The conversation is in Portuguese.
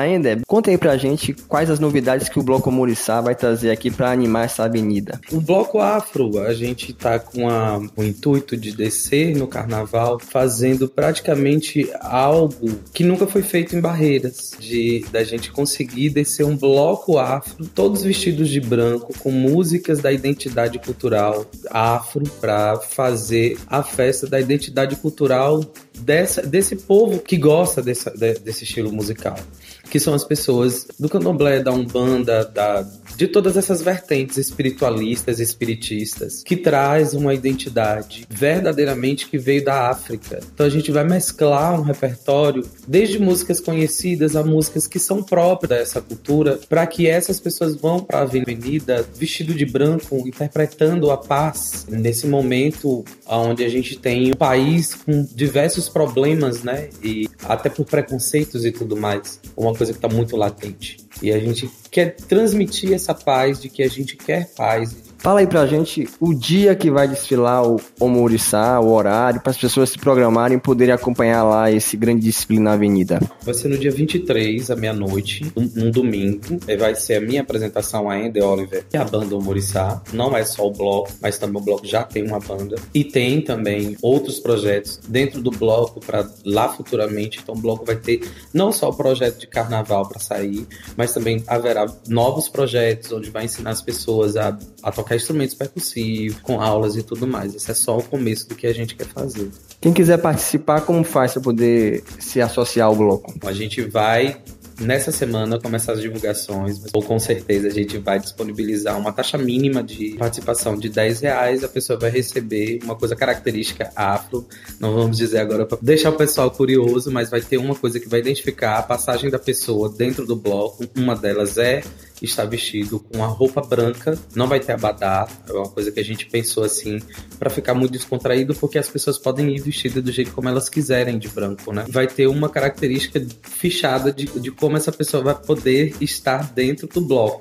Ainda, conta aí pra gente quais as novidades que o Bloco Muriçá vai trazer aqui para animar essa avenida. O Bloco Afro, a gente tá com a, o intuito de descer no carnaval fazendo praticamente algo que nunca foi feito em Barreiras, de da gente conseguir descer um bloco afro, todos vestidos de branco, com músicas da identidade cultural afro para fazer a festa da identidade cultural dessa, desse povo que gosta dessa, desse estilo musical que são as pessoas do candomblé, da umbanda, da, de todas essas vertentes espiritualistas, espiritistas, que traz uma identidade verdadeiramente que veio da África. Então a gente vai mesclar um repertório desde músicas conhecidas a músicas que são próprias dessa cultura, para que essas pessoas vão para a avenida vestido de branco, interpretando a paz nesse momento onde a gente tem um país com diversos problemas, né? E até por preconceitos e tudo mais. Uma coisa que está muito latente. E a gente quer transmitir essa paz de que a gente quer paz, Fala aí pra gente o dia que vai desfilar o Omuriçá, o horário, para as pessoas se programarem e poderem acompanhar lá esse grande desfile na avenida. Vai ser no dia 23, à meia-noite, um, um, domingo. Vai ser a minha apresentação a Ender Oliver e a banda Omuriçá. Não é só o bloco, mas também o bloco já tem uma banda. E tem também outros projetos dentro do bloco para lá futuramente. Então o bloco vai ter não só o projeto de carnaval para sair, mas também haverá novos projetos onde vai ensinar as pessoas a, a tocar tocar instrumentos percussivos, com aulas e tudo mais. Esse é só o começo do que a gente quer fazer. Quem quiser participar, como faz para poder se associar ao bloco? A gente vai nessa semana começar as divulgações, ou com certeza a gente vai disponibilizar uma taxa mínima de participação de 10 reais, a pessoa vai receber uma coisa característica afro, não vamos dizer agora para deixar o pessoal curioso, mas vai ter uma coisa que vai identificar a passagem da pessoa dentro do bloco, uma delas é está vestido com a roupa branca, não vai ter abadá, é uma coisa que a gente pensou assim, para ficar muito descontraído, porque as pessoas podem ir vestidas do jeito como elas quiserem de branco, né? Vai ter uma característica fichada de, de como essa pessoa vai poder estar dentro do bloco.